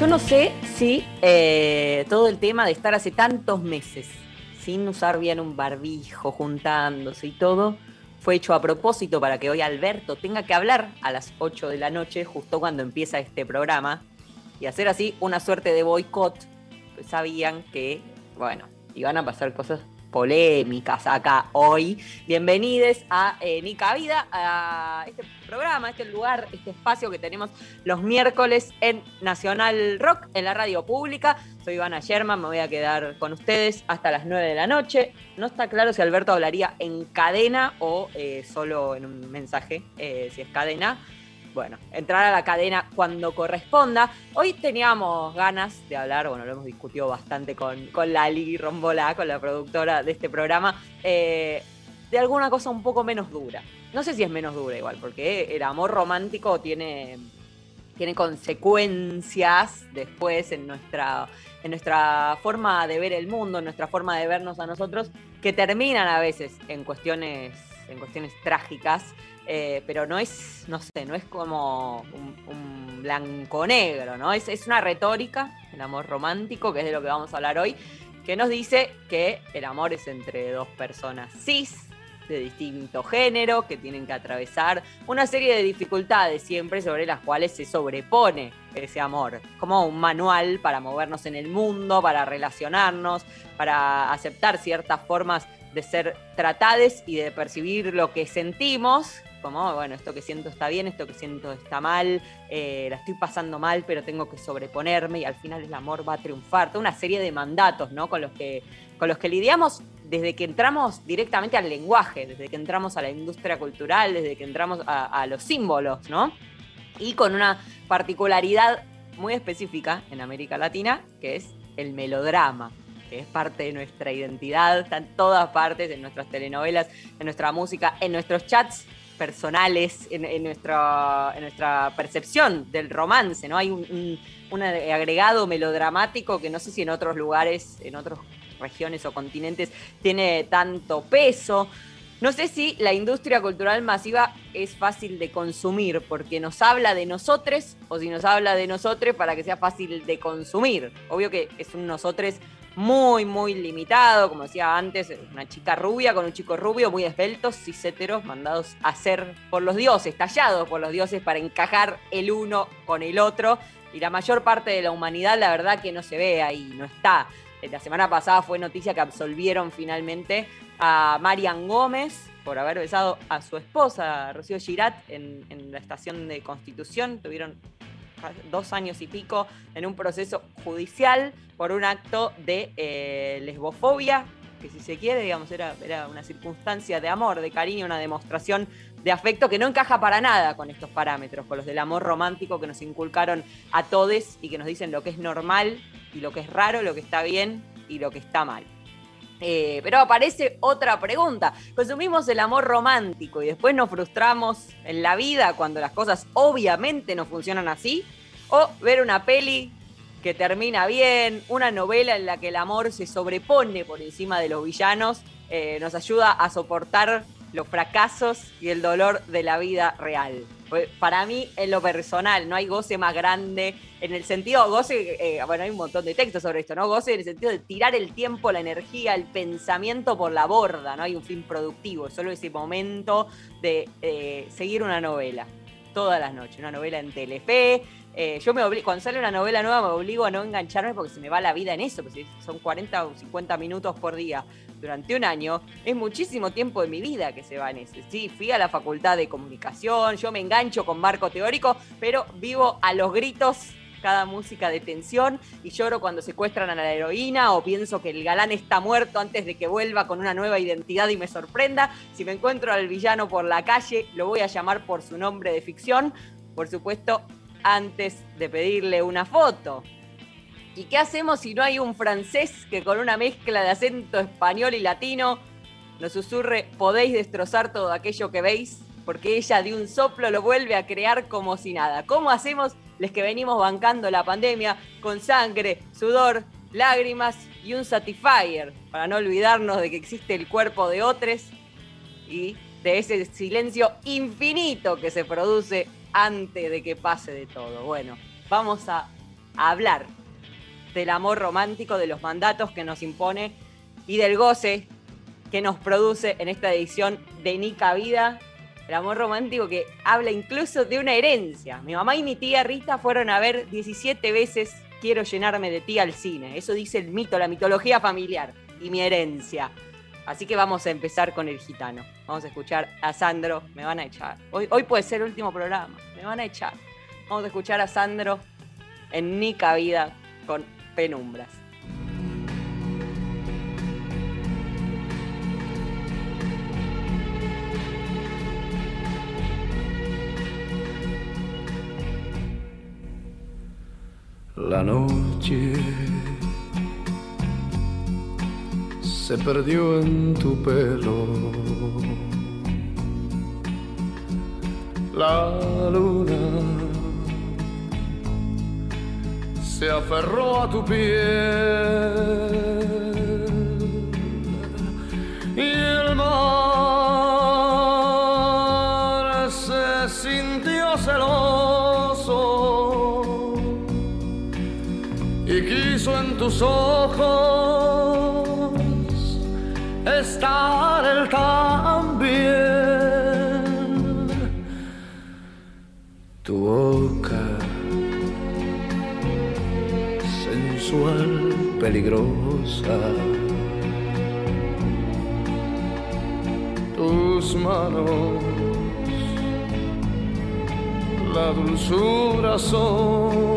Yo no sé si eh, todo el tema de estar hace tantos meses sin usar bien un barbijo, juntándose y todo, fue hecho a propósito para que hoy Alberto tenga que hablar a las 8 de la noche, justo cuando empieza este programa, y hacer así una suerte de boicot. Pues sabían que, bueno, iban a pasar cosas polémicas acá hoy. Bienvenidos a eh, Nica Vida, a este programa, este lugar, este espacio que tenemos los miércoles en Nacional Rock, en la radio pública. Soy Ivana Sherman, me voy a quedar con ustedes hasta las 9 de la noche. No está claro si Alberto hablaría en cadena o eh, solo en un mensaje, eh, si es cadena bueno, entrar a la cadena cuando corresponda. Hoy teníamos ganas de hablar, bueno, lo hemos discutido bastante con, con Lali Rombolá, con la productora de este programa, eh, de alguna cosa un poco menos dura. No sé si es menos dura igual, porque el amor romántico tiene, tiene consecuencias después en nuestra, en nuestra forma de ver el mundo, en nuestra forma de vernos a nosotros, que terminan a veces en cuestiones, en cuestiones trágicas. Eh, pero no es, no sé, no es como un, blanco-negro, ¿no? Es, es, una retórica, el amor romántico, que es de lo que vamos a hablar hoy, que nos dice que el amor es entre dos personas cis, de distinto género, que tienen que atravesar una serie de dificultades siempre sobre las cuales se sobrepone ese amor, como un manual para movernos en el mundo, para relacionarnos, para aceptar ciertas formas de ser tratadas y de percibir lo que sentimos, como, bueno, esto que siento está bien, esto que siento está mal, eh, la estoy pasando mal, pero tengo que sobreponerme y al final el amor va a triunfar. Toda una serie de mandatos, ¿no? Con los que, con los que lidiamos desde que entramos directamente al lenguaje, desde que entramos a la industria cultural, desde que entramos a, a los símbolos, ¿no? Y con una particularidad muy específica en América Latina, que es el melodrama que es parte de nuestra identidad, está en todas partes, en nuestras telenovelas, en nuestra música, en nuestros chats personales en, nuestra, en nuestra percepción del romance, ¿no? Hay un, agregado melodramático que no sé si en otros lugares, en otras regiones o continentes tiene tanto peso. No sé si la industria cultural masiva es fácil de consumir porque nos habla de nosotros o si nos habla de nosotros para que sea fácil de consumir. Obvio que es un nosotros muy, muy limitado, como decía antes, una chica rubia con un chico rubio, muy esbeltos, ciséteros, mandados a ser por los dioses, tallados por los dioses para encajar el uno con el otro. Y la mayor parte de la humanidad, la verdad que no se ve ahí, no está. Eh, la semana pasada fue noticia que absolvieron finalmente a Marian Gómez por haber besado a su esposa, Rocío Girat, en, en la estación de Constitución. Tuvieron dos años y pico en un proceso judicial por un acto de eh, lesbofobia, que si se quiere, digamos, era, era una circunstancia de amor, de cariño, una demostración de afecto que no encaja para nada con estos parámetros, con los del amor romántico que nos inculcaron a todos y que nos dicen lo que es normal y lo que es raro, lo que está bien y lo que está mal. Eh, pero aparece otra pregunta. Consumimos el amor romántico y después nos frustramos en la vida cuando las cosas obviamente no funcionan así. O ver una peli que termina bien, una novela en la que el amor se sobrepone por encima de los villanos, eh, nos ayuda a soportar los fracasos y el dolor de la vida real. Pues, para mí, en lo personal, no hay goce más grande, en el sentido, goce, eh, bueno, hay un montón de textos sobre esto, ¿no? Goce en el sentido de tirar el tiempo, la energía, el pensamiento por la borda, no hay un fin productivo, solo ese momento de eh, seguir una novela todas las noches, una novela en Telefe. Eh, yo me obligo, cuando sale una novela nueva me obligo a no engancharme porque se me va la vida en eso, porque son 40 o 50 minutos por día durante un año, es muchísimo tiempo de mi vida que se va en ese. Sí, fui a la facultad de comunicación, yo me engancho con marco teórico, pero vivo a los gritos cada música de tensión y lloro cuando secuestran a la heroína o pienso que el galán está muerto antes de que vuelva con una nueva identidad y me sorprenda. Si me encuentro al villano por la calle, lo voy a llamar por su nombre de ficción, por supuesto, antes de pedirle una foto. ¿Y qué hacemos si no hay un francés que con una mezcla de acento español y latino nos susurre, podéis destrozar todo aquello que veis? Porque ella de un soplo lo vuelve a crear como si nada. ¿Cómo hacemos les que venimos bancando la pandemia con sangre, sudor, lágrimas y un satisfier? Para no olvidarnos de que existe el cuerpo de otros y de ese silencio infinito que se produce antes de que pase de todo. Bueno, vamos a a hablar del amor romántico, de los mandatos que nos impone y del goce que nos produce en esta edición de Nica Vida. El amor romántico que habla incluso de una herencia. Mi mamá y mi tía Rita fueron a ver 17 veces Quiero llenarme de ti al cine. Eso dice el mito, la mitología familiar y mi herencia. Así que vamos a empezar con el gitano. Vamos a escuchar a Sandro. Me van a echar. Hoy, hoy puede ser el último programa. Me van a echar. Vamos a escuchar a Sandro en Nica Vida con penumbras. La noche se perdió en tu pelo. La luna se aferró a tu piel. Y el mar se sintió celoso y quiso en tus ojos estar peligrosa. Tus manos, la dulzura son.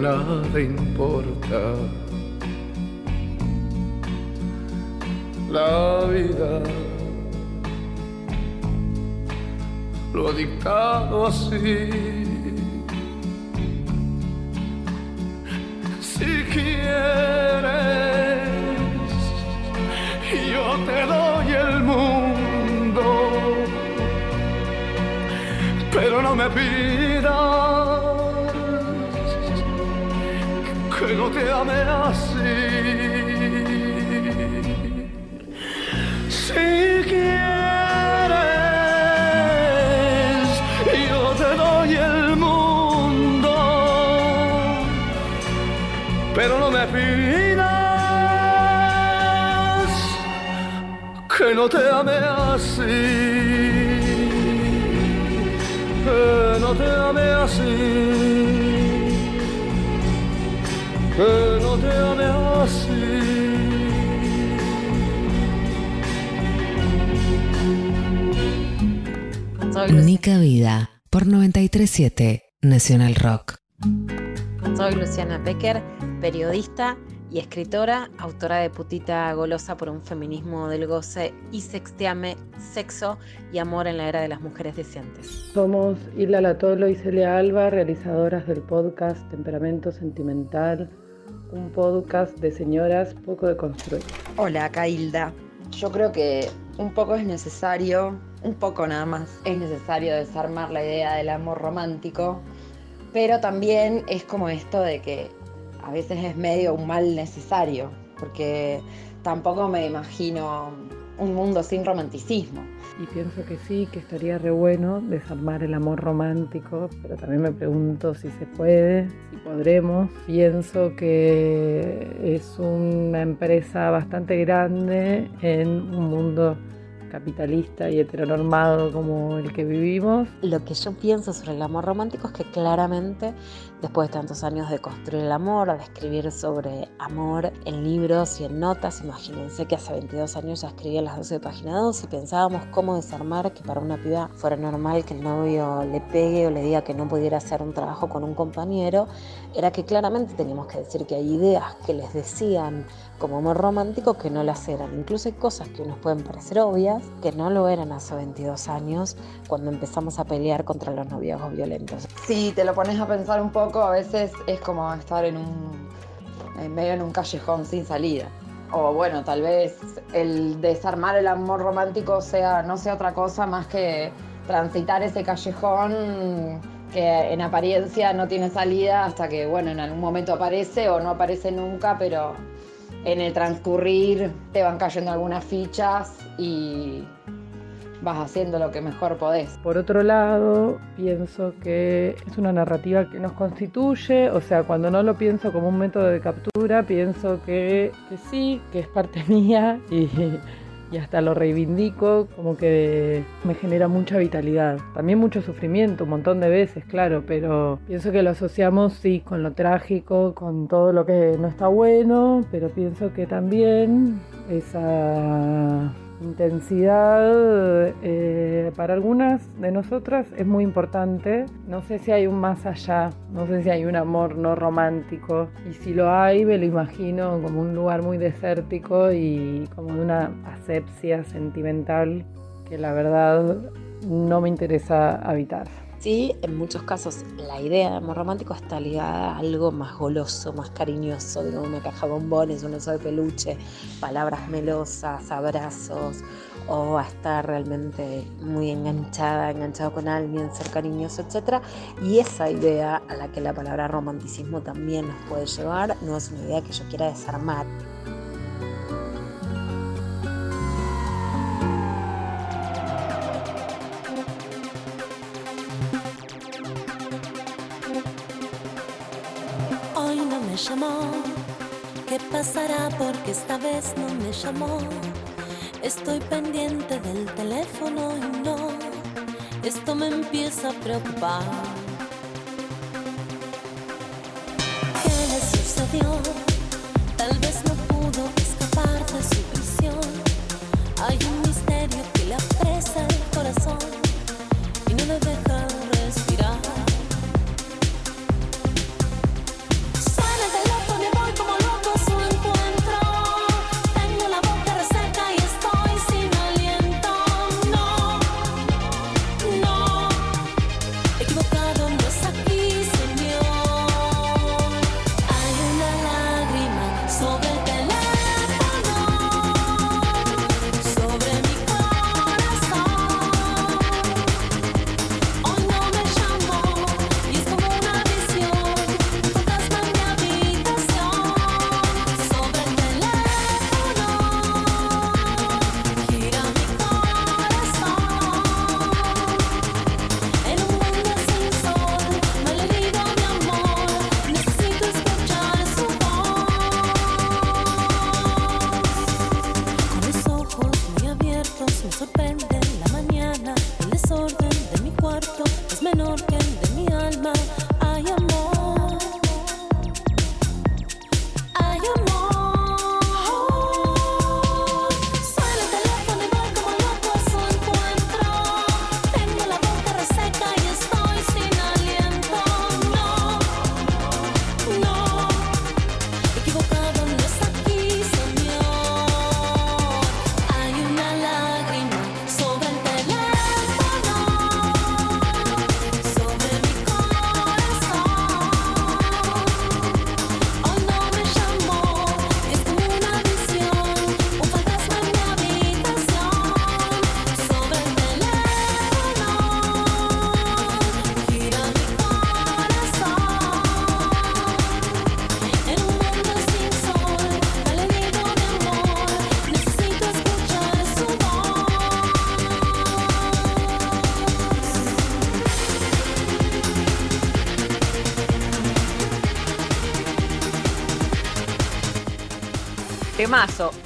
Nada importa. La vida lo ha dictado así. Que no te ame así. Si quieres, yo te doy el mundo, pero no me pidas que no te ame así, que no te ame así, Nica Vida por 937 Nacional Rock. Soy Luciana Pecker, periodista y escritora, autora de Putita Golosa por un feminismo del goce y Sextiame, Sexo y Amor en la Era de las Mujeres Decentes. Somos Hilda Latolo y Celia Alba, realizadoras del podcast Temperamento Sentimental, un podcast de señoras poco deconstruidas. Hola, acá Hilda. Yo creo que un poco es necesario, un poco nada más, es necesario desarmar la idea del amor romántico, pero también es como esto de que a veces es medio un mal necesario, porque tampoco me imagino un mundo sin romanticismo. Y pienso que sí, que estaría re bueno desarmar el amor romántico, pero también me pregunto si se puede, si podremos. Pienso que es una empresa bastante grande en un mundo capitalista y heteronormado como el que vivimos. Lo que yo pienso sobre el amor romántico es que claramente, después de tantos años de construir el amor, de escribir sobre amor en libros y en notas, imagínense que hace 22 años ya escribía las 12 de página 2 y pensábamos cómo desarmar que para una piba fuera normal que el novio le pegue o le diga que no pudiera hacer un trabajo con un compañero, era que claramente teníamos que decir que hay ideas que les decían como amor romántico que no las eran. Incluso hay cosas que nos pueden parecer obvias, que no lo eran hace 22 años cuando empezamos a pelear contra los noviazgos violentos. Si te lo pones a pensar un poco, a veces es como estar en un en medio en un callejón sin salida. O bueno, tal vez el desarmar el amor romántico sea no sea otra cosa más que transitar ese callejón que en apariencia no tiene salida hasta que bueno, en algún momento aparece o no aparece nunca, pero en el transcurrir te van cayendo algunas fichas y vas haciendo lo que mejor podés. Por otro lado, pienso que es una narrativa que nos constituye, o sea, cuando no lo pienso como un método de captura, pienso que, que sí, que es parte mía y y hasta lo reivindico, como que me genera mucha vitalidad. También mucho sufrimiento, un montón de veces, claro, pero pienso que lo asociamos, sí, con lo trágico, con todo lo que no está bueno, pero pienso que también esa intensidad eh, para algunas de nosotras es muy importante. No sé si hay un más allá, no sé si hay un amor no romántico. Y si lo hay, me lo imagino como un lugar muy desértico y como de una asepsia sentimental que la verdad no me interesa habitar. Sí, en muchos casos la idea de amor romántico está ligada a algo más goloso, más cariñoso, digamos una caja de bombones, un oso de peluche, palabras melosas, abrazos, o a estar realmente muy enganchada, enganchado con alguien, ser cariñoso, etc. Y esa idea a la que la palabra romanticismo también nos puede llevar no es una idea que yo quiera desarmar. Llamó, ¿qué pasará? Porque esta vez no me llamó. Estoy pendiente del teléfono y no, esto me empieza a preocupar. ¿Qué le sucedió?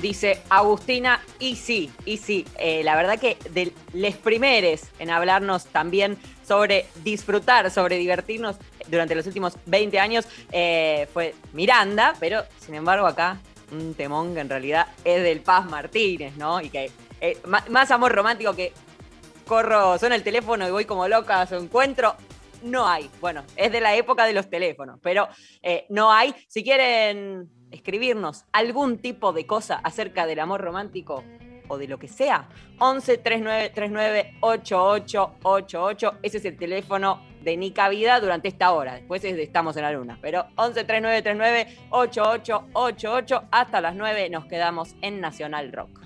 Dice Agustina, y sí, y sí, eh, la verdad que de les primeres en hablarnos también sobre disfrutar, sobre divertirnos durante los últimos 20 años eh, fue Miranda, pero sin embargo acá un temón que en realidad es del Paz Martínez, ¿no? Y que eh, más amor romántico que corro, suena el teléfono y voy como loca a su encuentro. No hay. Bueno, es de la época de los teléfonos, pero no hay. Si quieren escribirnos algún tipo de cosa acerca del amor romántico o de lo que sea, 11 39 39 8888. Ese es el teléfono de Nica Vida durante esta hora. Después es de Estamos en la Luna. Pero 11 39 39 8888. Hasta las 9 nos quedamos en Nacional Rock.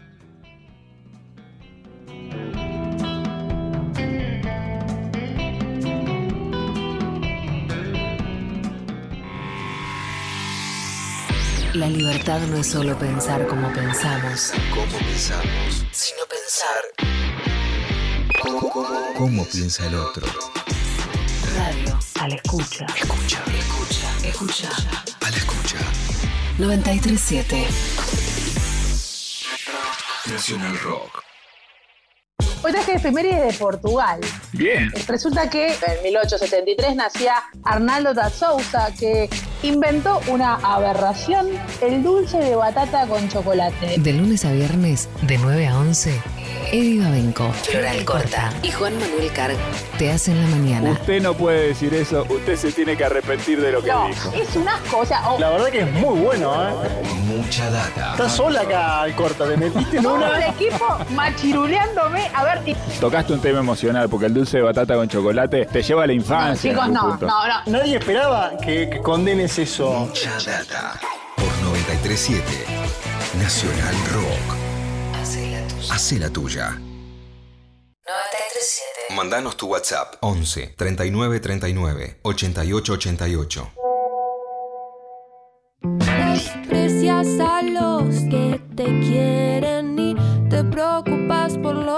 La libertad no es solo pensar como pensamos, ¿Cómo pensamos? sino pensar. ¿Cómo, cómo- cómo piensa el otro? Radio. A la escucha. Escucha, Escucha. Escucha. a la escucha. 937. Nacional Rock. Hoy traje efemérides de Portugal. Bien. Resulta que en 1873 nacía Arnaldo da Souza, que inventó una aberración, el dulce de batata con chocolate. De lunes a viernes, de 9 a 11, Eddie Babenco, Floral Corta y Juan Manuel Carg te hacen la mañana. Usted no puede decir eso. Usted se tiene que arrepentir de lo que No, dijo. es un asco, o sea, o- La verdad que es muy bueno, ¿eh? Mucha data. Estás sola acá al corta, te metiste en todo el una. equipo machiruleándome. A ver, y- Tocaste un tema emocional porque el dulce de batata con chocolate te lleva a la infancia. chicos, no, no, no. Nadie esperaba que, que condenes eso. Mucha data. Por 937 Nacional Rock. Hace la tuya. Hace la tuya. 937. Mandanos tu WhatsApp 11 39 39 88 88. Desprecias a los que te quieren y te preocupas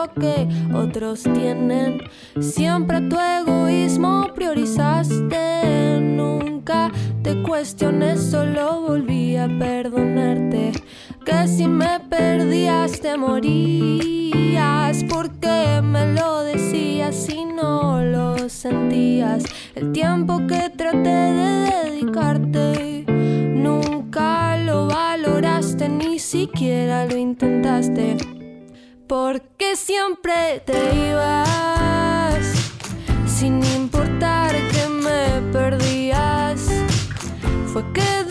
que otros tienen. Siempre tu egoísmo priorizaste. Nunca te cuestiones, solo volví a perdonarte. Que si me perdías te morías. Porque me lo decías y no lo sentías. El tiempo que traté de dedicarte. Nunca lo valoraste, ni siquiera lo intentaste. Porque siempre te ibas, sin importar que me perdías. Fue que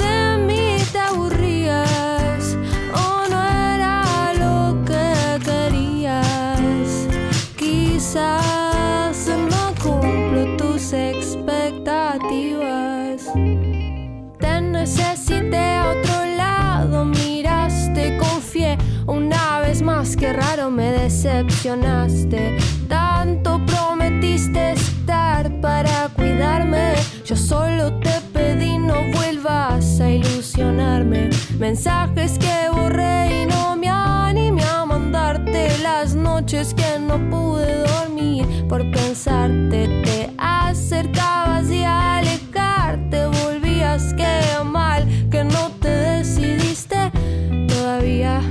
que raro me decepcionaste. Tanto prometiste estar para cuidarme. Yo solo te pedí no vuelvas a ilusionarme. Mensajes que borré y no me animé a mandarte. Las noches que no pude dormir por pensarte. Te acercabas y al alejarte volvías. Qué mal que no te decidiste todavía.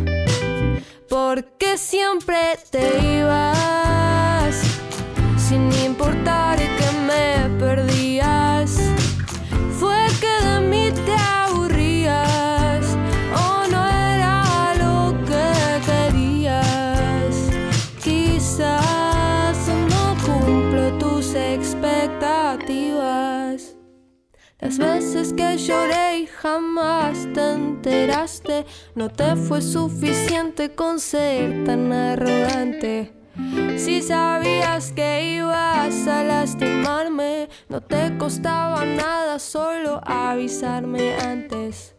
Siempre te ibas, sin importar Las veces que lloré y jamás te enteraste, no te fue suficiente con ser tan arrogante. Si sabías que ibas a lastimarme, no te costaba nada solo avisarme antes.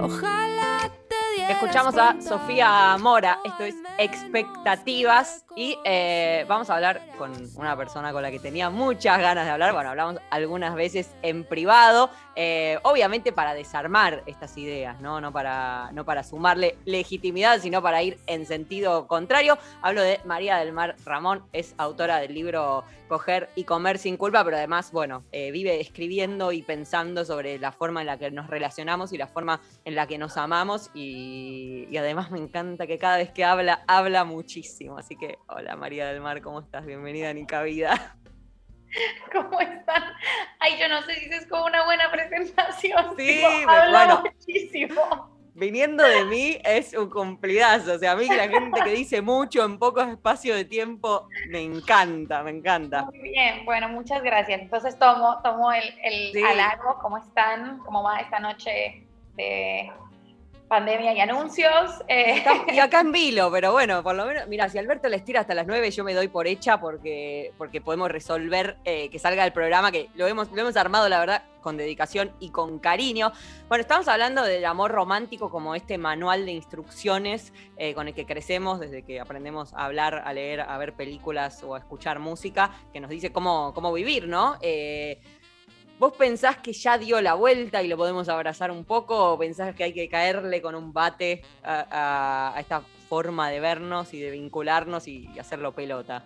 Ojalá Escuchamos a Sofía Mora, esto es Expectativas, y eh, vamos a hablar con una persona con la que tenía muchas ganas de hablar. Bueno, hablamos algunas veces en privado, eh, obviamente para desarmar estas ideas, ¿no? No, para, no para sumarle legitimidad, sino para ir en sentido contrario. Hablo de María del Mar Ramón, es autora del libro Coger y Comer sin culpa, pero además, bueno, eh, vive escribiendo y pensando sobre la forma en la que nos relacionamos y la forma en la que nos amamos y y, y además me encanta que cada vez que habla, habla muchísimo. Así que, hola María del Mar, ¿cómo estás? Bienvenida a Nica Vida. ¿Cómo están? Ay, yo no sé si es como una buena presentación. Sí, tipo, me- hablo bueno. muchísimo. Viniendo de mí es un cumplidazo. O sea, a mí la gente que dice mucho en poco espacio de tiempo, me encanta, me encanta. Muy bien, bueno, muchas gracias. Entonces tomo, tomo el, el Sí. halago. ¿Cómo están? ¿Cómo va esta noche de pandemia y anuncios? Eh, Y acá en vilo, pero bueno, por lo menos, mira, si Alberto les tira hasta las 9, yo me doy por hecha porque, porque podemos resolver eh, que salga el programa, que lo hemos, lo hemos armado, la verdad, con dedicación y con cariño. Bueno, estamos hablando del amor romántico como este manual de instrucciones eh, con el que crecemos desde que aprendemos a hablar, a leer, a ver películas o a escuchar música, que nos dice cómo, cómo vivir, ¿no? ¿Vos pensás que ya dio la vuelta y lo podemos abrazar un poco? ¿O pensás que hay que caerle con un bate a, a- a esta forma de vernos y de vincularnos y, y hacerlo pelota?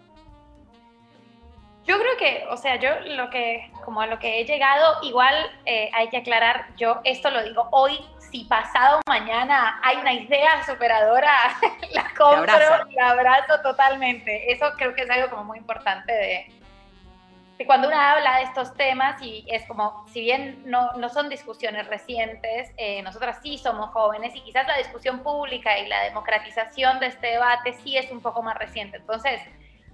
Yo creo que, o sea, yo lo que, como a lo que he llegado, igual eh, hay que aclarar, yo esto lo digo hoy, si pasado mañana hay una idea superadora, la compro y la abrazo totalmente. Eso creo que es algo como muy importante de, de cuando uno habla de estos temas y es como, si bien no, no son discusiones recientes, eh, nosotras sí somos jóvenes y quizás la discusión pública y la democratización de este debate sí es un poco más reciente. Entonces,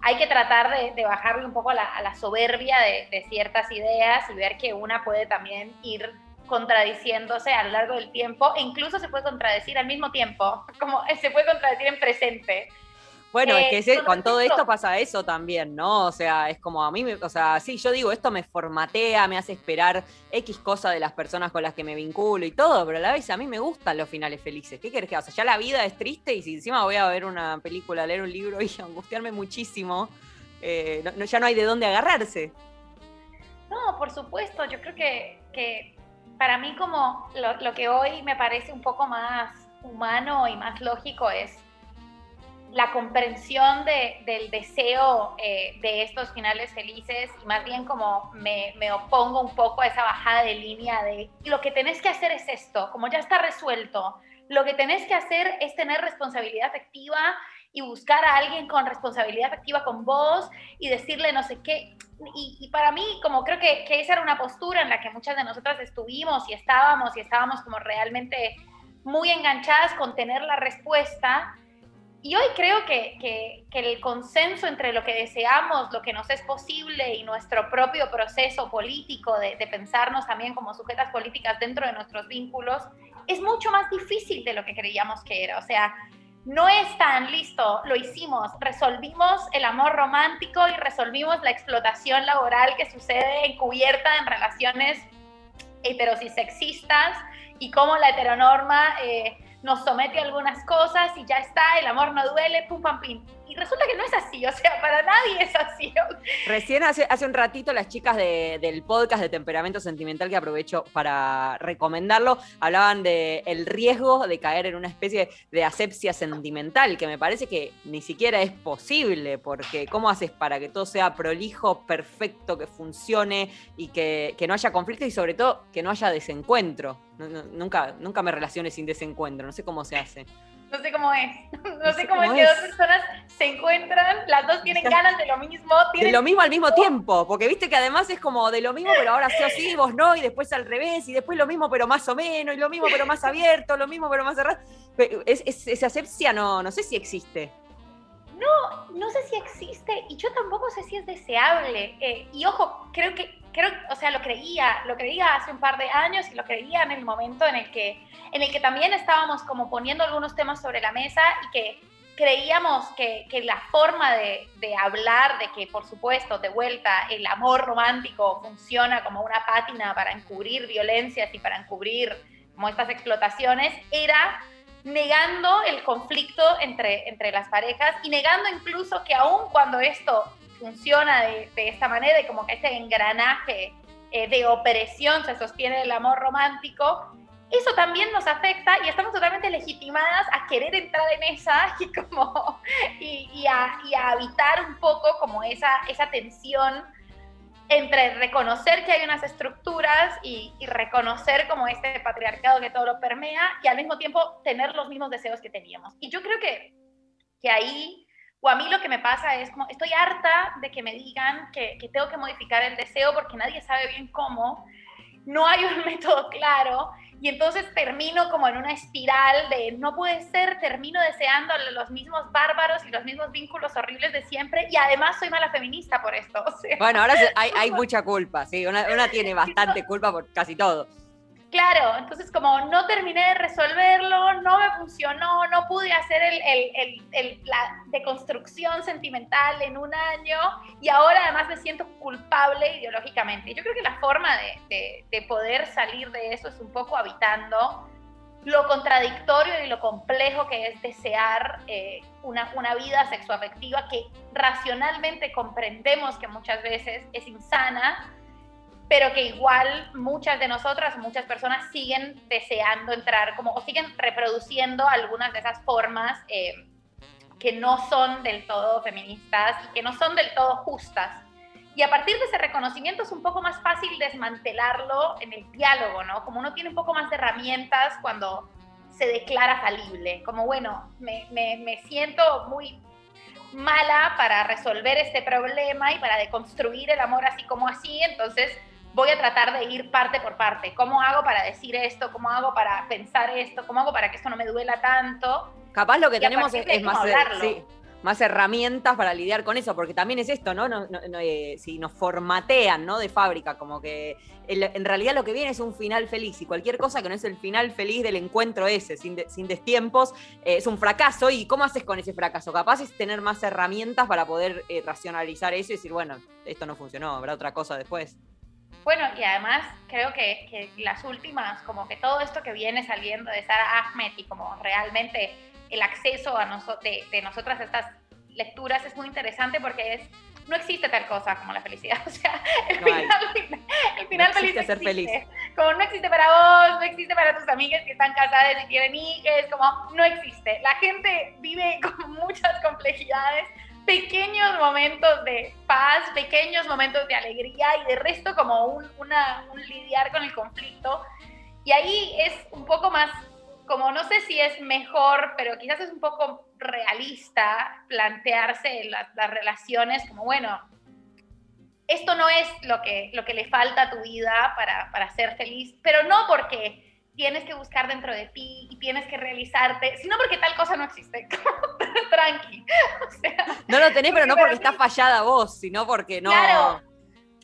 hay que tratar de, de bajarle un poco a la, soberbia de, de ciertas ideas y ver que una puede también ir contradiciéndose a lo largo del tiempo e incluso se puede contradecir al mismo tiempo, como se puede contradecir en presente. Bueno, es Eh, que ese- con con todo esto pasa eso también, ¿no? O sea, es como a mí, me, o sea, sí, yo digo, esto me formatea, me hace esperar X cosa de las personas con las que me vinculo y todo, pero a la vez a mí me gustan los finales felices. ¿Qué querés que haga? O sea, ya la vida es triste y si encima voy a ver una película, leer un libro y angustiarme muchísimo, eh, no- ya no hay de dónde agarrarse. No, por supuesto, yo creo que, que para mí como lo, lo que hoy me parece un poco más humano y más lógico es la comprensión de- del deseo eh, de estos finales felices y más bien como me, me opongo un poco a esa bajada de línea de lo que tenés que hacer es esto, como ya está resuelto, lo que tenés que hacer es tener responsabilidad afectiva y buscar a alguien con responsabilidad afectiva con vos y decirle no sé qué. Y, y para mí, como creo que, que esa era una postura en la que muchas de nosotras estuvimos y estábamos y estábamos como realmente muy enganchadas con tener la respuesta. Y hoy creo que, que, el consenso entre lo que deseamos, lo que nos es posible y nuestro propio proceso político de, de pensarnos también como sujetas políticas dentro de nuestros vínculos es mucho más difícil de lo que creíamos que era. O sea, no es tan listo, lo hicimos, resolvimos el amor romántico y resolvimos la explotación laboral que sucede encubierta en relaciones heterosexistas y cómo la heteronorma eh, nos somete a algunas cosas y ya está, el amor no duele, pum, pam, pim. Y resulta que no es así, o sea, para nadie es así. Recién hace, hace un ratito las chicas de- del podcast de Temperamento Sentimental, que aprovecho para recomendarlo, hablaban de el riesgo de caer en una especie de asepsia sentimental, que me parece que ni siquiera es posible, porque ¿cómo haces para que todo sea prolijo, perfecto, que funcione y que, que no haya conflicto y sobre todo que no haya desencuentro? Nunca, nunca me relaciones sin desencuentro, no sé cómo se hace. No sé cómo es. No, sé sé cómo, cómo es que dos personas se encuentran, las dos tienen ganas de lo mismo. De Tienen lo mismo al mismo tiempo, porque viste que además es como de lo mismo, pero ahora sí o sí, vos no, y después al revés, y después lo mismo, pero más o menos, y lo mismo, pero más abierto, lo mismo, pero más cerrado. Es, es- esa asepsia no, no sé si existe. No, no sé si existe y yo tampoco sé si es deseable. Eh, y ojo, creo que, creo, o sea, lo creía, lo creía hace un par de años y lo creía en el momento en el que, en el que también estábamos como poniendo algunos temas sobre la mesa y que creíamos que, que la forma de, de hablar, de que por supuesto, de vuelta, el amor romántico funciona como una pátina para encubrir violencias y para encubrir como estas explotaciones, era negando el conflicto entre, entre las parejas y negando incluso que aun cuando esto funciona de, de esta manera y como que este engranaje eh, de opresión se sostiene el amor romántico, eso también nos afecta y estamos totalmente legitimadas a querer entrar en esa y como y, y a, y a habitar un poco como esa, esa tensión entre reconocer que hay unas estructuras y, y, reconocer como este patriarcado que todo lo permea y al mismo tiempo tener los mismos deseos que teníamos. Y yo creo que, que ahí, o a mí lo que me pasa es como, estoy harta de que me digan que, que tengo que modificar el deseo porque nadie sabe bien cómo, no hay un método claro y entonces termino como en una espiral de no puede ser, termino deseando los mismos bárbaros y los mismos vínculos horribles de siempre y además soy mala feminista por esto. Bueno, ahora hay, hay mucha culpa, sí, una, una tiene bastante culpa por casi todo. Claro, entonces como no terminé de resolverlo, no me funcionó, no pude hacer el, el, el, la deconstrucción sentimental en un año y ahora además me siento culpable ideológicamente. Yo creo que la forma de, de, poder salir de eso es un poco habitando lo contradictorio y lo complejo que es desear eh, una, una vida sexoafectiva que racionalmente comprendemos que muchas veces es insana, pero que igual muchas de nosotras, muchas personas siguen deseando entrar como o siguen reproduciendo algunas de esas formas eh, que no son del todo feministas y que no son del todo justas. Y a partir de ese reconocimiento es un poco más fácil desmantelarlo en el diálogo, ¿no? Como uno tiene un poco más de herramientas cuando se declara falible, como bueno, me, me, me siento muy mala para resolver este problema y para deconstruir el amor así como así, entonces voy a tratar de ir parte por parte. ¿Cómo hago para decir esto? ¿Cómo hago para pensar esto? ¿Cómo hago para que esto no me duela tanto? Capaz lo que tenemos es, más, sí, más herramientas para lidiar con eso, porque también es esto, ¿no? no, eh, si nos formatean, ¿no? De fábrica, como que en realidad lo que viene es un final feliz y cualquier cosa que no es el final feliz del encuentro ese, sin, sin destiempos, eh, es un fracaso. ¿Y cómo haces con ese fracaso? Capaz es tener más herramientas para poder eh, racionalizar eso y decir, bueno, esto no funcionó, habrá otra cosa después. Bueno, y además creo que, que, las últimas, como que todo esto que viene saliendo de Sara Ahmed y como realmente el acceso a de, de, nosotras a estas lecturas es muy interesante porque es no existe tal cosa como la felicidad. O sea, el final, el final no feliz ser feliz. Como no existe para vos, no existe para tus amigas que están casadas y tienen hijos, como no existe. La gente vive con muchas complejidades pequeños momentos de paz, pequeños momentos de alegría y de resto como un, una, un lidiar con el conflicto. Y ahí es un poco más, como no sé si es mejor, pero quizás es un poco realista plantearse las, las relaciones como, bueno, esto no es lo que, lo que le falta a tu vida para, para ser feliz, pero no porque tienes que buscar dentro de ti y tienes que realizarte, sino porque tal cosa no existe. Tranqui. no lo tenés, pero no porque está fallada vos, sino porque no. Claro.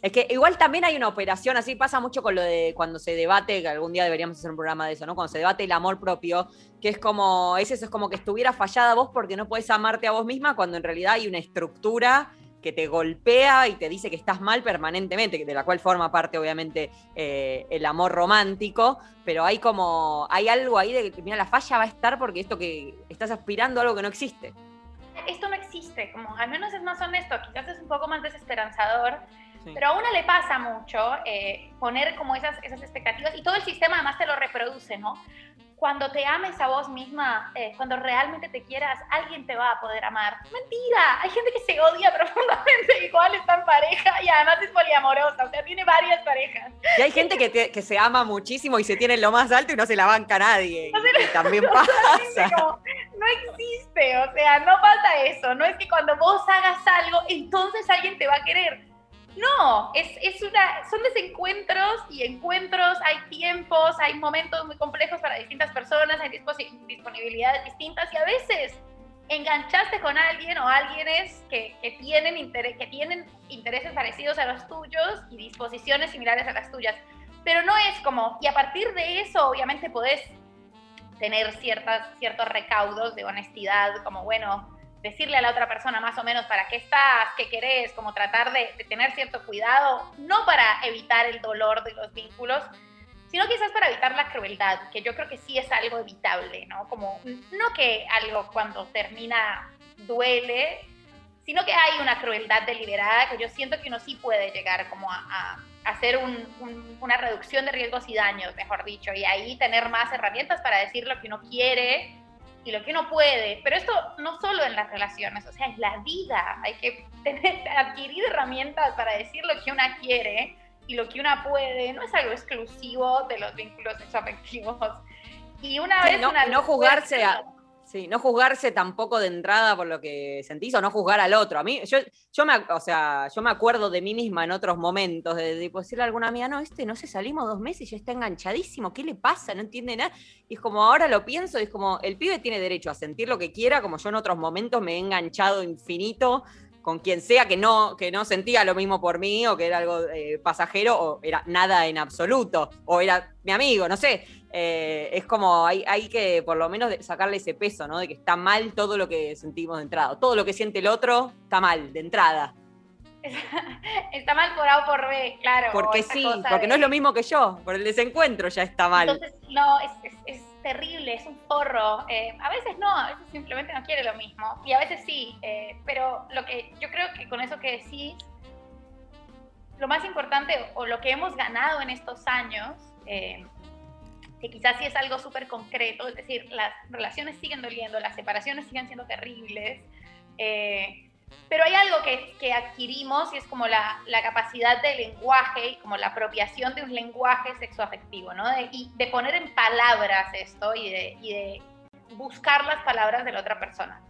Es que igual también hay una operación, así pasa mucho con lo de cuando se debate, que algún día deberíamos hacer un programa de eso, ¿no? Cuando se debate el amor propio, que es como, es eso, es como que estuviera fallada vos porque no podés amarte a vos misma, cuando en realidad hay una estructura que te golpea y te dice que estás mal permanentemente, de la cual forma parte obviamente eh, el amor romántico, pero hay como, hay algo ahí de que, mira, la falla va a estar porque esto que estás aspirando a algo que no existe. Esto no existe, como al menos es más honesto, quizás es un poco más desesperanzador, pero a una le pasa mucho eh, poner como esas, esas expectativas y todo el sistema además te lo reproduce, ¿no? Cuando te ames a vos misma, eh, cuando realmente te quieras, alguien te va a poder amar. Mentira, hay gente que se odia profundamente, igual está en pareja y además es poliamorosa, o sea, tiene varias parejas. Y hay gente que, que se ama muchísimo y se tiene lo más alto y no se la banca a nadie. No y, también pasa. no existe, o sea, no pasa eso. No es que cuando vos hagas algo, entonces alguien te va a querer no, es, es una, son desencuentros y encuentros, hay tiempos, hay momentos muy complejos para distintas personas, hay disponibilidades distintas y a veces enganchaste con alguien o alguienes que, que, tienen que tienen intereses parecidos a los tuyos y disposiciones similares a las tuyas. Pero no es como, y a partir de eso obviamente podés tener ciertas, ciertos recaudos de honestidad, como bueno, decirle a la otra persona más o menos para qué estás, qué querés, como tratar de, tener cierto cuidado, no para evitar el dolor de los vínculos, sino quizás para evitar la crueldad, que yo creo que sí es algo evitable, ¿no? Como, no que algo cuando termina duele, sino que hay una crueldad deliberada que yo siento que uno sí puede llegar como a, hacer una reducción de riesgos y daños, mejor dicho, y ahí tener más herramientas para decir lo que uno quiere y lo que uno puede, pero esto no solo en las relaciones, o sea, es la vida, hay que tener, adquirir herramientas para decir lo que una quiere y lo que una puede, no es algo exclusivo de los vínculos sexoafectivos. Y una Sí, vez no, una no juzgarse a- Sí, no juzgarse tampoco de entrada por lo que sentís o no juzgar al otro. A mí, yo, yo me, o sea, yo me acuerdo de mí misma en otros momentos de, de decirle a alguna amiga, no, este no se salimos dos meses y ya está enganchadísimo, ¿qué le pasa? No entiende nada. Y es como ahora lo pienso, y es como el pibe tiene derecho a sentir lo que quiera, como yo en otros momentos me he enganchado infinito con quien sea que no, que no sentía lo mismo por mí o que era algo eh, pasajero o era nada en absoluto o era mi amigo, no sé. Eh, es como hay, hay que por lo menos sacarle ese peso, ¿no? De que está mal todo lo que sentimos de entrada. Todo lo que siente el otro está mal de entrada. Está mal por A o por B, claro. Porque sí, porque no es lo mismo que yo. Por el desencuentro ya está mal. Entonces, no, es, es- es terrible, es un porro. Eh, a veces no, a veces simplemente no quiere lo mismo. Y a veces sí. eh, pero lo que yo creo que con eso que decís, lo más importante o lo que hemos ganado en estos años, eh, que quizás sí es algo súper concreto, es decir, las relaciones siguen doliendo, las separaciones siguen siendo terribles. eh, pero hay algo que, que adquirimos y es como la, la capacidad de lenguaje y como la apropiación de un lenguaje sexoafectivo, ¿no? De, y de poner en palabras esto y de, y de buscar las palabras de la otra persona.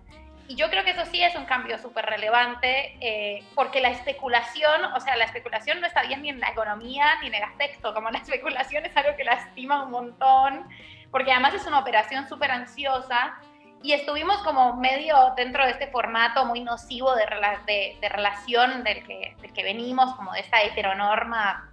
Y yo creo que eso sí es un cambio súper relevante, eh, porque la especulación, o sea, la especulación no está bien ni en la economía ni en el aspecto, como la especulación es algo que lastima un montón, porque además es una operación súper ansiosa y estuvimos como medio dentro de este formato muy nocivo de, rela- de, de relación del que, del que venimos, como de esta heteronorma,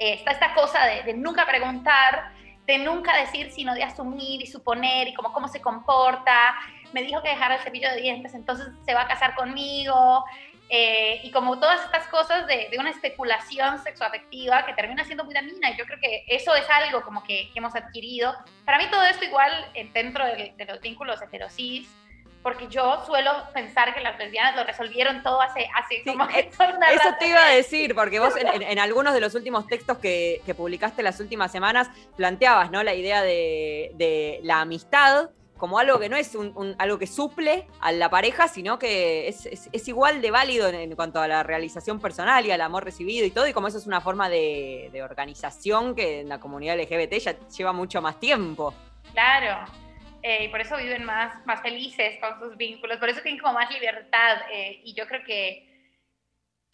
eh, está esta cosa de, de nunca preguntar, de nunca decir, sino de asumir y suponer y como cómo se comporta. Me dijo que dejara el cepillo de dientes, entonces se va a casar conmigo. Eh, y como todas estas cosas de, de una especulación sexoafectiva que termina siendo muy dañina. Y yo creo que eso es algo como que, que hemos adquirido. Para mí todo esto igual eh, dentro del- de, los vínculos heterosis, porque yo suelo pensar que las lesbianas lo resolvieron todo hace, hace como que son una Eso raza te iba a decir, porque vos en, en- en algunos de los últimos textos que, que publicaste las últimas semanas planteabas ¿no? la idea de, de la amistad como algo que no es un, algo que suple a la pareja, sino que es, igual de válido en, cuanto a la realización personal y al amor recibido y todo, y como eso es una forma de, de organización que en la comunidad LGBT ya lleva mucho más tiempo. Claro. Eh, y por eso viven más, más felices con sus vínculos, por eso tienen como más libertad. eh, y yo creo que,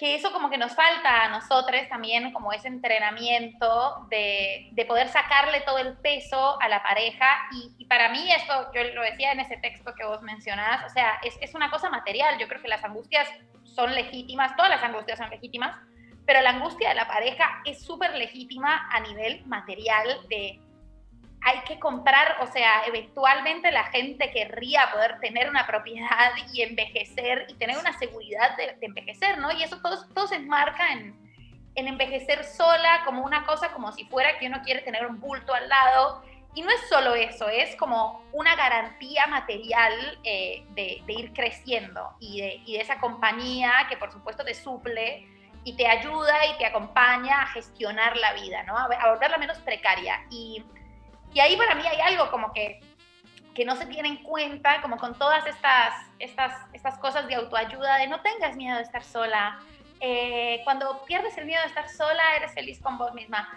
que eso como que nos falta a nosotros también, como ese entrenamiento de, de poder sacarle todo el peso a la pareja. Y, y para mí esto, yo lo decía en ese texto que vos mencionás, o sea, es, es una cosa material. Yo creo que las angustias son legítimas, todas las angustias son legítimas, pero la angustia de la pareja es súper legítima a nivel material de hay que comprar, o sea, eventualmente la gente querría poder tener una propiedad y envejecer y tener una seguridad de, de envejecer, ¿no? Y eso todo, todo se enmarca en, en envejecer sola como una cosa, como si fuera que uno quiere tener un bulto al lado. Y no es solo eso, es como una garantía material eh, de, ir creciendo y de, y de esa compañía que por supuesto te suple y te ayuda y te acompaña a gestionar la vida, ¿no? A, a volverla menos precaria. Y, y ahí para mí hay algo como que, que no se tiene en cuenta, como con todas estas, estas, estas cosas de autoayuda, de no tengas miedo de estar sola. Eh, cuando pierdes el miedo de estar sola, eres feliz con vos misma.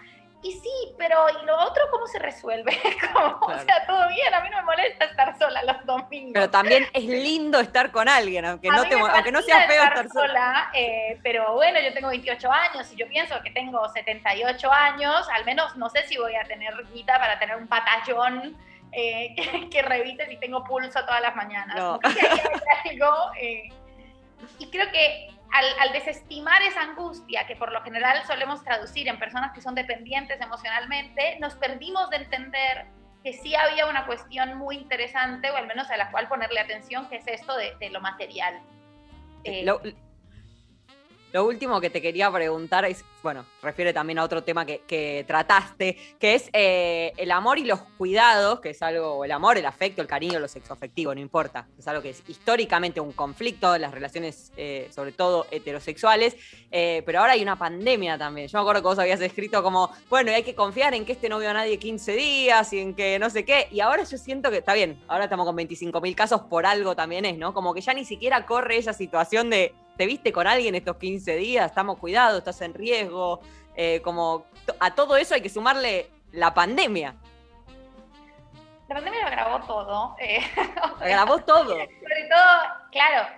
Y sí, pero ¿y lo otro cómo se resuelve? Como, O sea, todo bien, a mí no me molesta estar sola los domingos. Pero también es lindo estar con alguien, aunque A no, te, aunque no sea feo estar sola. sola, eh, pero bueno, yo tengo 28 años y yo pienso que tengo 78 años, al menos no sé si voy a tener guita para tener un batallón eh, que, que revise si tengo pulso todas las mañanas. No. Hay algo, eh, y creo que al, al desestimar esa angustia que por lo general solemos traducir en personas que son dependientes emocionalmente, nos perdimos de entender que sí había una cuestión muy interesante, o al menos a la cual ponerle atención, que es esto de, de lo material. Eh, Lo, lo último que te quería preguntar es, bueno, refiere también a otro tema que, trataste, que es eh, el amor y los cuidados, que es algo, el amor, el afecto, el cariño, lo sexoafectivo, no importa. Es algo que es históricamente un conflicto las relaciones, eh, sobre todo heterosexuales, eh, pero ahora hay una pandemia también. Yo me acuerdo que vos habías escrito como, bueno, hay que confiar en que este no vio a nadie 15 días y en que no sé qué, y ahora yo siento que está bien, ahora estamos con 25 mil casos por algo también es, ¿no? Como que ya ni siquiera corre esa situación de, ¿te viste con alguien estos 15 días? Estamos cuidados, estás en riesgo, eh, como a todo eso hay que sumarle la pandemia. La pandemia lo grabó todo. eh, Grabó todo. Sobre todo, claro,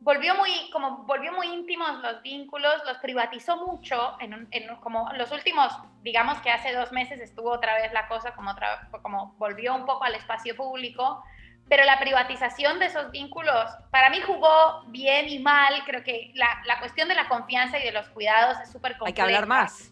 volvió muy, como volvió muy íntimos los vínculos, los privatizó mucho, en, un- en un- como los últimos, digamos que hace dos meses estuvo otra vez la cosa, como, otra, como volvió un poco al espacio público, pero la privatización de esos vínculos para mí jugó bien y mal, creo que la, la cuestión de la confianza y de los cuidados es súper compleja. Hay que hablar más.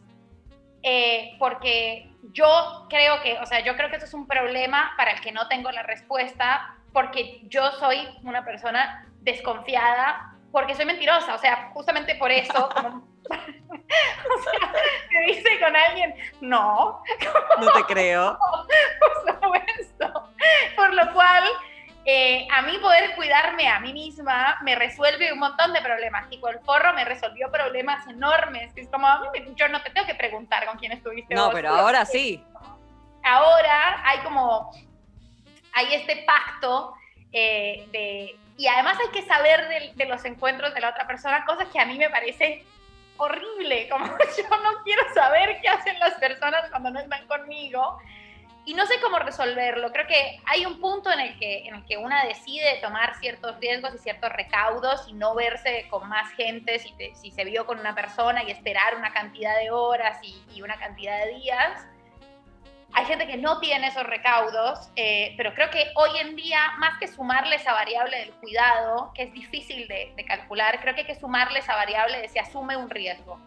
Eh, porque yo creo que, o sea, yo creo que eso es un problema para el que no tengo la respuesta, porque yo soy una persona desconfiada, porque soy mentirosa, o sea, justamente por eso, como- o sea, me dice con alguien, no, No te creo. por supuesto, por lo cual eh, a mí poder cuidarme a mí misma me resuelve un montón de problemas. Tipo, el forro me resolvió problemas enormes. Es como, a mí me- yo no te tengo que preguntar con quién estuviste. No, vos, pero ahora sí. Ahora hay como, hay este pacto eh, de, y además hay que saber del- de, los encuentros de la otra persona, cosas que a mí me parece horrible, como yo no quiero saber qué hacen las personas cuando no están conmigo y no sé cómo resolverlo. Creo que hay un punto en el que, en el que una decide tomar ciertos riesgos y ciertos recaudos y no verse con más gente si, te- si se vio con una persona y esperar una cantidad de horas y, y una cantidad de días. Hay gente que no tiene esos recaudos, eh, pero creo que hoy en día, más que sumarle esa variable del cuidado, que es difícil de, de calcular, creo que hay que sumarle esa variable de si asume un riesgo.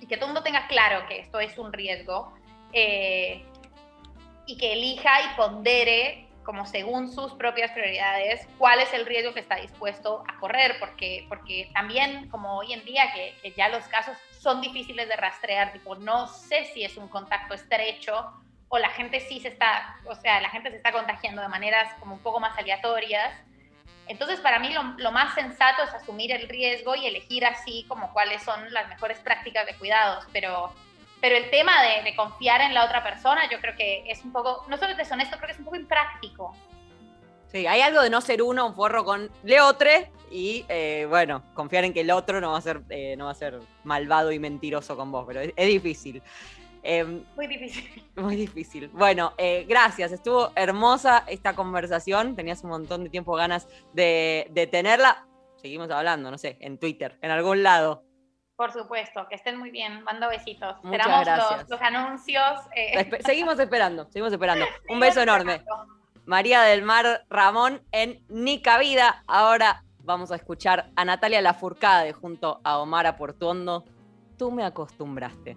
Y que todo el mundo tenga claro que esto es un riesgo. eh, y que elija y pondere como según sus propias prioridades cuál es el riesgo que está dispuesto a correr, porque, porque también como hoy en día que, que ya los casos son difíciles de rastrear, tipo no sé si es un contacto estrecho o la gente sí se está, o sea, la gente se está contagiando de maneras como un poco más aleatorias. Entonces, para mí lo, más sensato es asumir el riesgo y elegir así como cuáles son las mejores prácticas de cuidados, pero pero el tema de, confiar en la otra persona, yo creo que es un poco, no solo es deshonesto, creo que es un poco impráctico. Sí, hay algo de no ser uno, un forro con leotre y eh, bueno, confiar en que el otro no va a ser, eh, no va a ser malvado y mentiroso con vos, pero es, es difícil. Em, Muy difícil. muy difícil. Bueno, eh, gracias. Estuvo hermosa esta conversación. Tenías un montón de tiempo ganas de, de tenerla. Seguimos hablando, no sé, en Twitter, en algún lado. Por supuesto, que estén muy bien. Mando besitos. Muchas Esperamos gracias. los, los anuncios. eh, seguimos esperando, seguimos esperando. Un beso enorme. María del Mar Ramón en Nica Vida. Ahora vamos a escuchar a Natalia Lafourcade junto a Omar Portuondo. Tú me acostumbraste.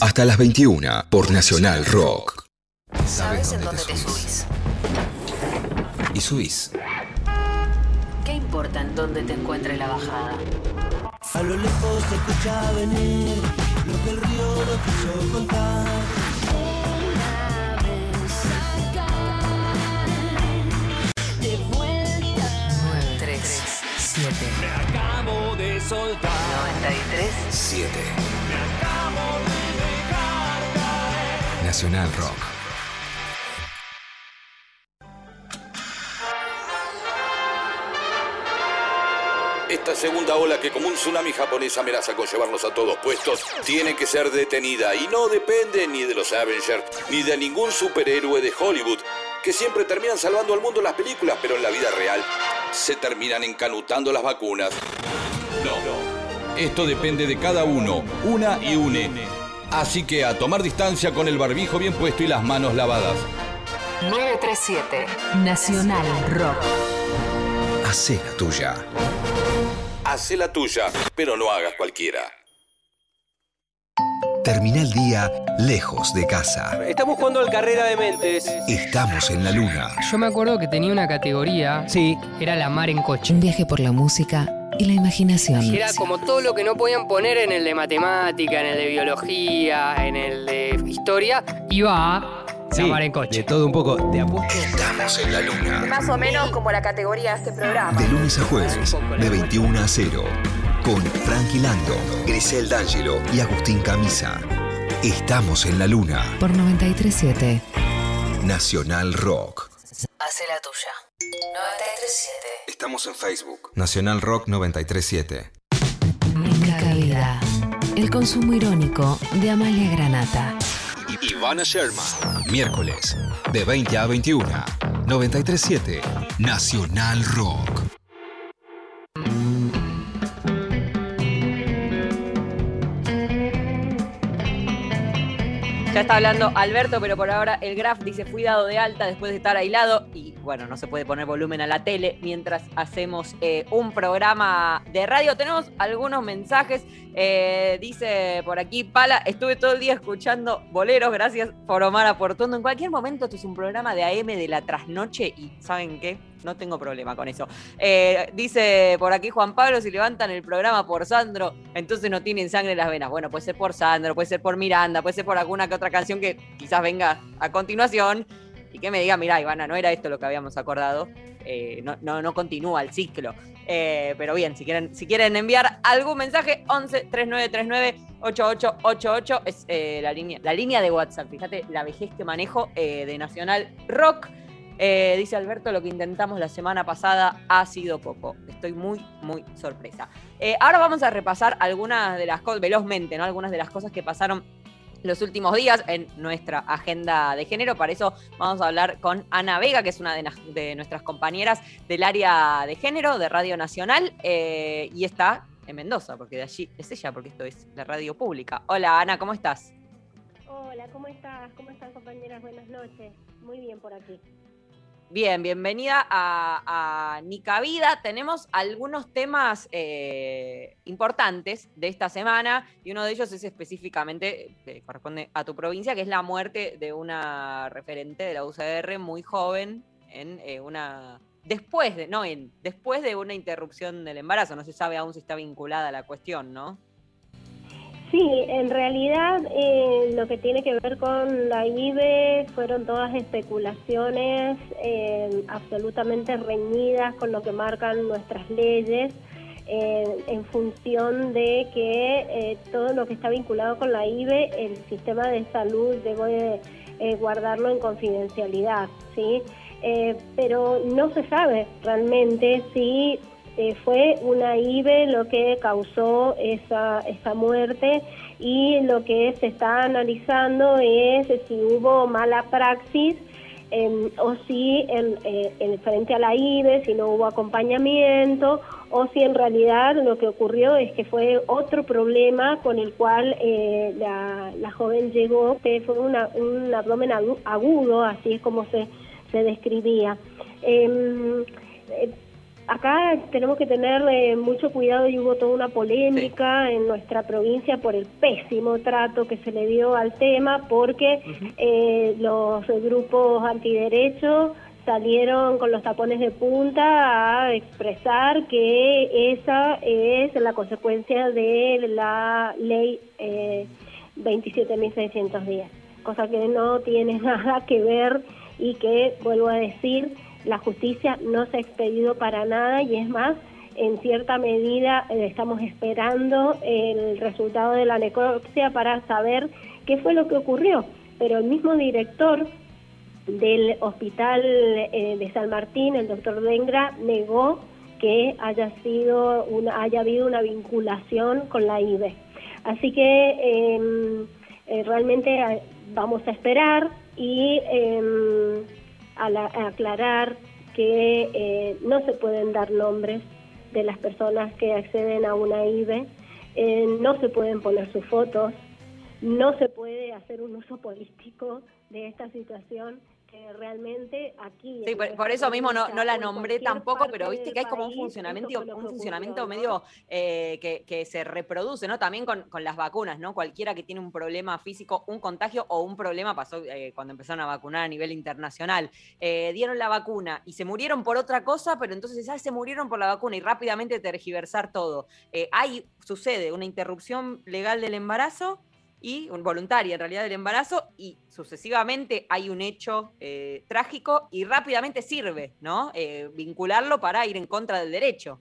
hasta las 21 por Nacional Rock. Esta segunda ola que como un tsunami japonés amenaza con llevarnos a todos puestos, tiene que ser detenida y no depende ni de los Avengers ni de ningún superhéroe de Hollywood, que siempre terminan salvando al mundo en las películas, pero en la vida real se terminan encanutando las vacunas. No, esto depende de cada uno, una y une. Así que a tomar distancia con el barbijo bien puesto y las manos lavadas. 937. Nacional Rock. Hacé la tuya. Hacé la tuya, pero no hagas cualquiera. Termina el día lejos de casa. Estamos jugando al carrera de mentes. Estamos en la luna. Yo me acuerdo que tenía una categoría. Sí. Era la mar en coche. Un viaje por la música y la imaginación. Era como todo lo que no podían poner en el de matemática, en el de biología, en el de historia, iba a mar en coche. De todo un poco. Te apuesto. Estamos en la luna. Más o menos como la categoría de este programa. De lunes a jueves, de 21 a 0. Con Frankie Lando, Grisel D'Angelo y Agustín Camisa. Estamos en la luna. Por 937. Nacional Rock. Hacé la tuya. 937. Estamos en Facebook. Nacional Rock 937. Nica Vida. El consumo irónico de Amalia Granata. Ivana Sherman. Miércoles, de 20 a 21. 937. Nacional Rock. Ya está hablando Alberto, pero por ahora el Graf dice fui dado de alta después de estar aislado y bueno, no se puede poner volumen a la tele mientras hacemos eh, un programa de radio. Tenemos algunos mensajes. Eh, dice por aquí Pala, estuve todo el día escuchando boleros, gracias por Omar Aportondo. En cualquier momento esto es un programa de AM de la trasnoche y ¿saben qué? No tengo problema con eso. Eh, dice por aquí Juan Pablo, si levantan el programa por Sandro, entonces no tienen sangre en las venas. Bueno, puede ser por Sandro, puede ser por Miranda, puede ser por alguna que otra canción que quizás venga a continuación y que me diga, mira, Ivana, no era esto lo que habíamos acordado. Eh, no, no, no continúa el ciclo. Eh, pero bien, si quieren, si quieren enviar algún mensaje, 11 3939 8888 es la, línea, la línea de WhatsApp. Fíjate la vejez que manejo de Nacional Rock. Eh, dice Alberto, lo que intentamos la semana pasada ha sido poco. Estoy muy, muy sorpresa. Eh, ahora vamos a repasar algunas de las cosas, velozmente, ¿no? Algunas de las cosas que pasaron los últimos días en nuestra agenda de género. Para eso vamos a hablar con Ana Vega, que es una de, nuestras compañeras del área de género de Radio Nacional eh, y está en Mendoza, porque de allí es ella, porque esto es la radio pública. Hola Ana, ¿cómo estás? Hola, ¿cómo estás? ¿Cómo están compañeras? Buenas noches. Muy bien por aquí. Bien, bienvenida a, Nica Vida. Tenemos algunos temas eh, importantes de esta semana y uno de ellos es específicamente, que corresponde a tu provincia, que es la muerte de una referente de la UCR muy joven en eh, una... Después de, no, en, después de una interrupción del embarazo, no se sabe aún si está vinculada a la cuestión, ¿no? Sí, en realidad eh, lo que tiene que ver con la IBE fueron todas especulaciones eh, absolutamente reñidas con lo que marcan nuestras leyes eh, en función de que todo lo que está vinculado con la IBE, el sistema de salud debe eh, guardarlo en confidencialidad, ¿sí? Pero no se sabe realmente si eh, fue una IBE lo que causó esa, esa muerte y lo que se está analizando es si hubo mala praxis em, o si eh, en frente a la IBE, si no hubo acompañamiento o si en realidad lo que ocurrió es que fue otro problema con el cual eh, la, joven llegó, que fue una- un abdomen agu- agudo, así es como se, se describía. Acá tenemos que tener eh, mucho cuidado y hubo toda una polémica en nuestra provincia por el pésimo trato que se le dio al tema porque eh, los grupos antiderechos salieron con los tapones de punta a expresar que esa es la consecuencia de la ley eh, 27.610, cosa que no tiene nada que ver y que, vuelvo a decir, la justicia no se ha expedido para nada y es más, en cierta medida eh, estamos esperando el resultado de la necropsia para saber qué fue lo que ocurrió. Pero el mismo director del hospital eh, de San Martín, el doctor Dengra, negó que haya sido haya habido una vinculación con la IBE. Así que em, eh, realmente vamos a esperar y em, a la- aclarar que eh, no se pueden dar nombres de las personas que acceden a una IBE, eh, no se pueden poner sus fotos, no se puede hacer un uso político de esta situación que realmente aquí... Sí, por, eso mismo no, no la nombré tampoco, pero viste que hay como un funcionamiento, un funcionamiento ocurrió, medio eh, que, que se reproduce, ¿no? También con, con las vacunas, ¿no? Cualquiera que tiene un problema físico, un contagio o un problema pasó eh, cuando empezaron a vacunar a nivel internacional. Eh, dieron la vacuna y se murieron por otra cosa, pero entonces ya se murieron por la vacuna y rápidamente tergiversar todo. Eh, ahí sucede una interrupción legal del embarazo y un- voluntaria en realidad del embarazo y sucesivamente hay un hecho eh, trágico y rápidamente sirve, ¿no? Eh, vincularlo para ir en contra del derecho.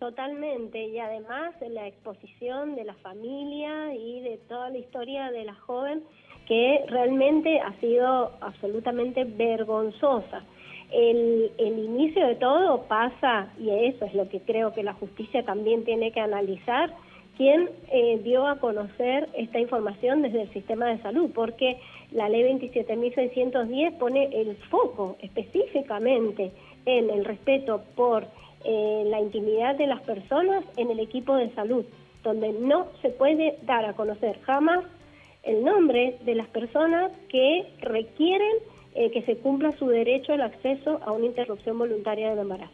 Totalmente, y además la exposición de la familia y de toda la historia de la joven que realmente ha sido absolutamente vergonzosa. El, el inicio de todo pasa, y eso es lo que creo que la justicia también tiene que analizar, quién eh, dio a conocer esta información desde el sistema de salud, porque la ley 27.610 pone el foco específicamente en el respeto por eh, la intimidad de las personas en el equipo de salud, donde no se puede dar a conocer jamás el nombre de las personas que requieren eh, que se cumpla su derecho al acceso a una interrupción voluntaria del embarazo.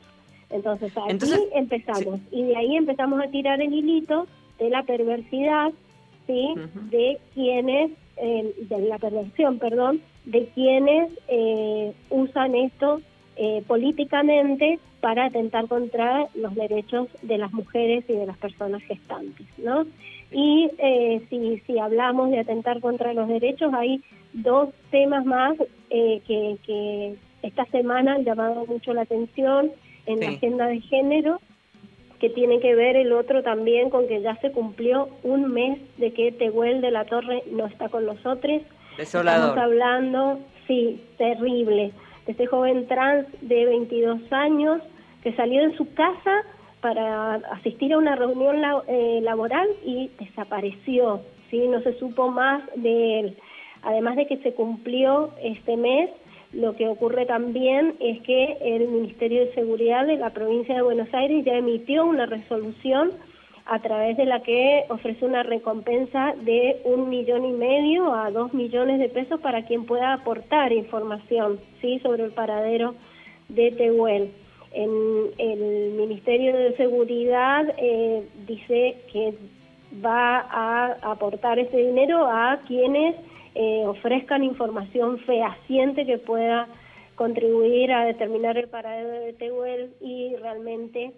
Entonces, aquí Entonces, empezamos y de ahí empezamos a tirar el hilito de la perversidad, ¿sí? De quienes, eh, de la perversión, perdón, de quienes eh, usan esto eh, políticamente para atentar contra los derechos de las mujeres y de las personas gestantes, ¿no? Y eh, si, si hablamos de atentar contra los derechos, hay dos temas más eh, que, que esta semana han llamado mucho la atención en la agenda de género, que tiene que ver el otro también con que ya se cumplió un mes de que Tehuel de la Torre no está con nosotros. Desolador. Estamos hablando, sí, terrible, de este joven trans de 22 años que salió de su casa para asistir a una reunión la- eh, laboral y desapareció, ¿sí? No se supo más de él. Además de que se cumplió este mes, lo que ocurre también es que el Ministerio de Seguridad de la provincia de Buenos Aires ya emitió una resolución a través de la que ofrece una recompensa de un millón y medio a dos millones de pesos para quien pueda aportar información sí sobre el paradero de Tehuel. El Ministerio de Seguridad eh, dice que va a aportar ese dinero a quienes eh, ofrezcan información fehaciente que pueda contribuir a determinar el paradero de Tehuel y realmente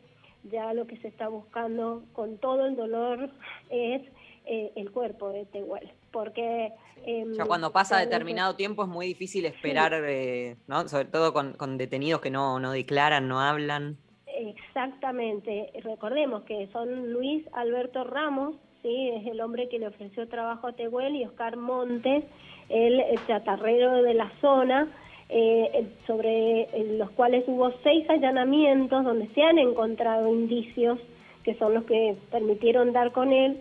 ya lo que se está buscando con todo el dolor es eh, el cuerpo de Tehuel, porque... em, Ya cuando pasa determinado tiempo es muy difícil esperar, eh, ¿no? Sobre todo con, con detenidos que no, no declaran, no hablan. Exactamente. Recordemos que son Luis Alberto Ramos, es el hombre que le ofreció trabajo a Tehuel y Oscar Montes, el, el chatarrero de la zona, eh, sobre eh, los cuales hubo seis allanamientos donde se han encontrado indicios que son los que permitieron dar con él.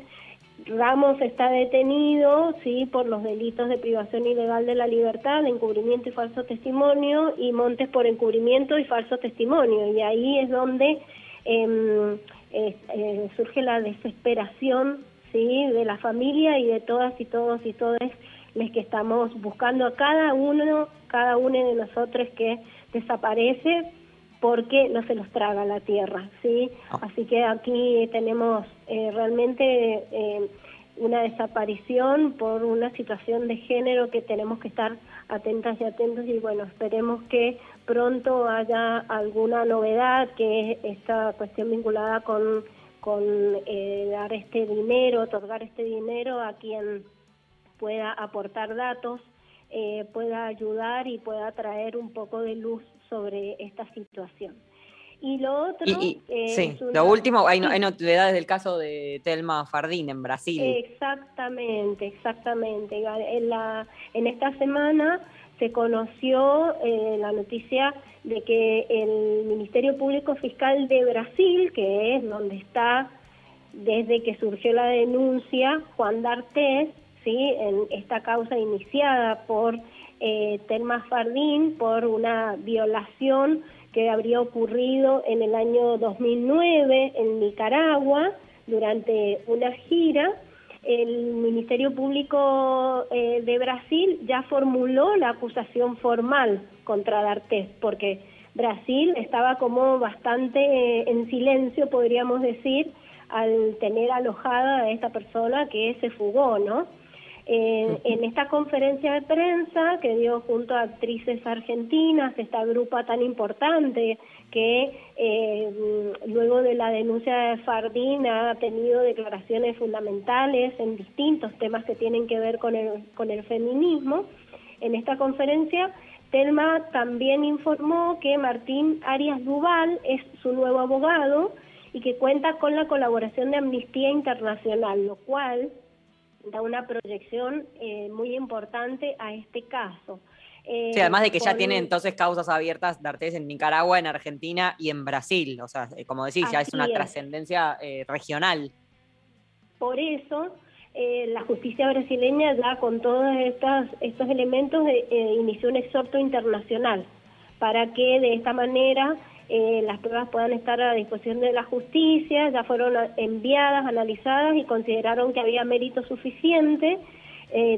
Ramos está detenido, sí, por los delitos de privación ilegal de la libertad, de encubrimiento y falso testimonio, y Montes por encubrimiento y falso testimonio. Y ahí es donde em, eh, surge la desesperación, sí, de la familia y de todas y todos y todas los que estamos buscando a cada uno, cada uno de nosotros que desaparece porque no se los traga la tierra, ¿sí? Así que aquí tenemos eh, realmente eh, una desaparición por una situación de género que tenemos que estar atentas y atentos y bueno, esperemos que pronto haya alguna novedad, que es esta cuestión vinculada con, con eh, dar este dinero, otorgar este dinero a quien pueda aportar datos, eh, pueda ayudar y pueda traer un poco de luz sobre esta situación. Y lo otro... Y, y- eh, sí, una- lo último, hay, hay novedades del caso de Telma Fardín en Brasil. Exactamente, exactamente. En, la, en esta semana se conoció eh, la noticia de que el Ministerio Público Fiscal de Brasil, que es donde está desde que surgió la denuncia Juan D'Artés, ¿sí? en esta causa iniciada por eh, Telma Fardín por una violación que habría ocurrido en el año 2009 en Nicaragua durante una gira. El Ministerio Público eh, de Brasil ya formuló la acusación formal contra D'Artés, porque Brasil estaba como bastante eh, en silencio, podríamos decir, al tener alojada a esta persona que se fugó, ¿no? Eh, en esta conferencia de prensa que dio junto a actrices argentinas, esta grupa tan importante que eh, luego de la denuncia de Fardín ha tenido declaraciones fundamentales en distintos temas que tienen que ver con el, con el feminismo, en esta conferencia Telma también informó que Martín Arias Duval es su nuevo abogado y que cuenta con la colaboración de Amnistía Internacional, lo cual da una proyección eh, muy importante a este caso. Eh, Sí, además de que ya tiene entonces causas abiertas de Artés en Nicaragua, en Argentina y en Brasil. O sea, eh, como decís, ya es una es. trascendencia eh, regional. Por eso, eh, la justicia brasileña ya con todos estas, estos elementos eh, inició un exhorto internacional para que de esta manera eh, las pruebas puedan estar a disposición de la justicia, ya fueron enviadas, analizadas y consideraron que había mérito suficiente,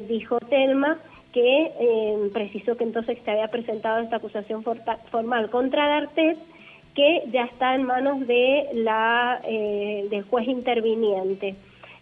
dijo Telma, que eh, precisó que entonces se había presentado esta acusación formal contra D'Artés, que ya está en manos de la, eh, del juez interviniente.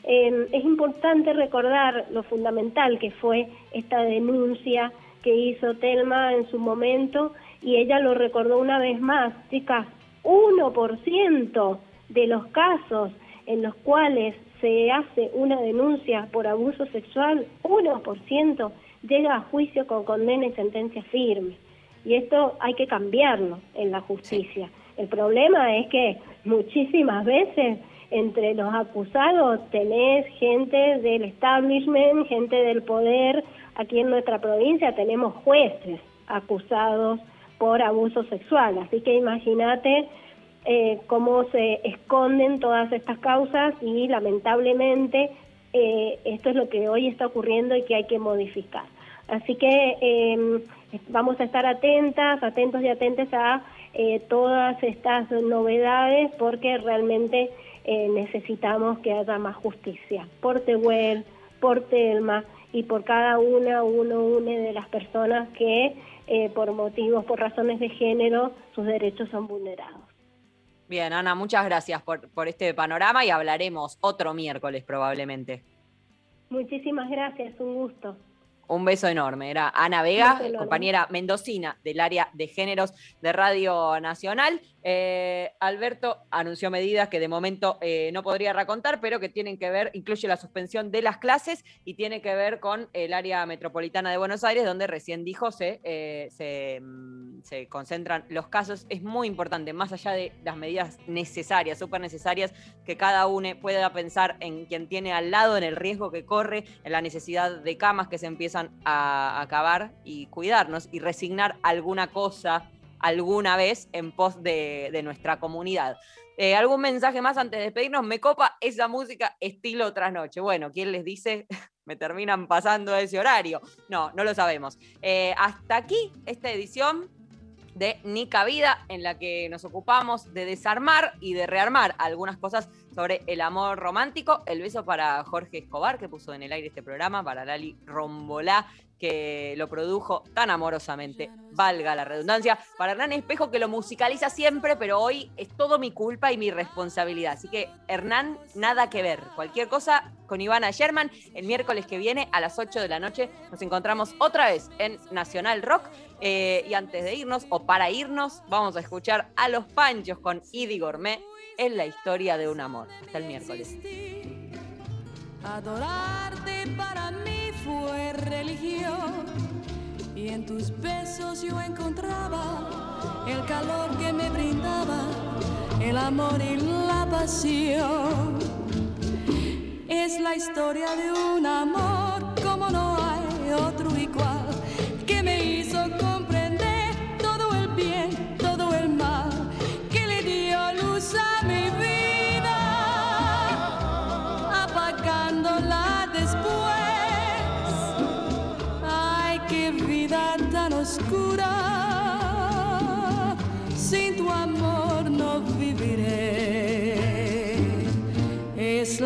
Eh, es importante recordar lo fundamental que fue esta denuncia que hizo Telma en su momento y ella lo recordó una vez más, chicas, 1% de los casos en los cuales se hace una denuncia por abuso sexual, 1% llega a juicio con condena y sentencia firme. Y esto hay que cambiarlo en la justicia. El problema es que muchísimas veces entre los acusados tenés gente del establishment, gente del poder. Aquí en nuestra provincia tenemos jueces acusados por abuso sexual. Así que imagínate eh, cómo se esconden todas estas causas y lamentablemente eh, esto es lo que hoy está ocurriendo y que hay que modificar. Así que eh, vamos a estar atentas, atentos y atentas a eh, todas estas novedades porque realmente eh, necesitamos que haya más justicia por Tehuel, por Telma y por cada una, uno, una de las personas que eh, por motivos, por razones de género, sus derechos son vulnerados. Bien, Ana, muchas gracias por, por este panorama y hablaremos otro miércoles probablemente. Muchísimas gracias, un gusto. Un beso enorme. Era Ana Vega, compañera mendocina del área de géneros de Radio Nacional. Eh, Alberto anunció medidas que de momento eh, no podría racontar, pero que tienen que ver, incluye la suspensión de las clases y tiene que ver con el área metropolitana de Buenos Aires, donde recién dijo se, eh, se, mm, se concentran los casos. Es muy importante, más allá de las medidas necesarias, súper necesarias, que cada uno pueda pensar en quien tiene al lado, en el riesgo que corre, en la necesidad de camas que se empiezan a acabar y cuidarnos y resignar alguna cosa alguna vez en pos de, nuestra comunidad. Eh, ¿Algún mensaje más antes de despedirnos? Me copa esa música estilo trasnoche. Bueno, ¿quién les dice? Me terminan pasando ese horario. No, no lo sabemos. Eh, hasta aquí esta edición de Nica Vida, en la que nos ocupamos de desarmar y de rearmar algunas cosas sobre el amor romántico. El beso para Jorge Escobar, que puso en el aire este programa, para Lali Rombolá, que lo produjo tan amorosamente, valga la redundancia, para Hernán Espejo, que lo musicaliza siempre, pero hoy es todo mi culpa y mi responsabilidad. Así que, Hernán, nada que ver. Cualquier cosa con Ivana Sherman, el miércoles que viene a las 8 de la noche nos encontramos otra vez en Nacional Rock. Eh, y antes de irnos, o para irnos, vamos a escuchar a los Panchos con Idi Gourmet en la historia de un amor. Hasta el miércoles. Adorarte para mí fue religión y en tus besos yo encontraba el calor que me brindaba el amor y la pasión. Es la historia de un amor como no hay otro igual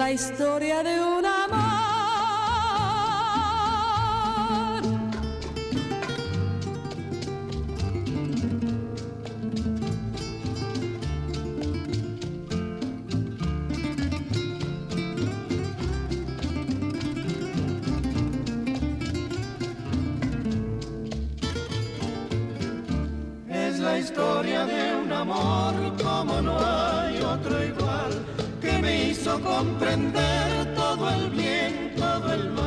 la historia de un amor. Es la historia de un amor como no hay otro igual, hizo comprender todo el bien, todo el mal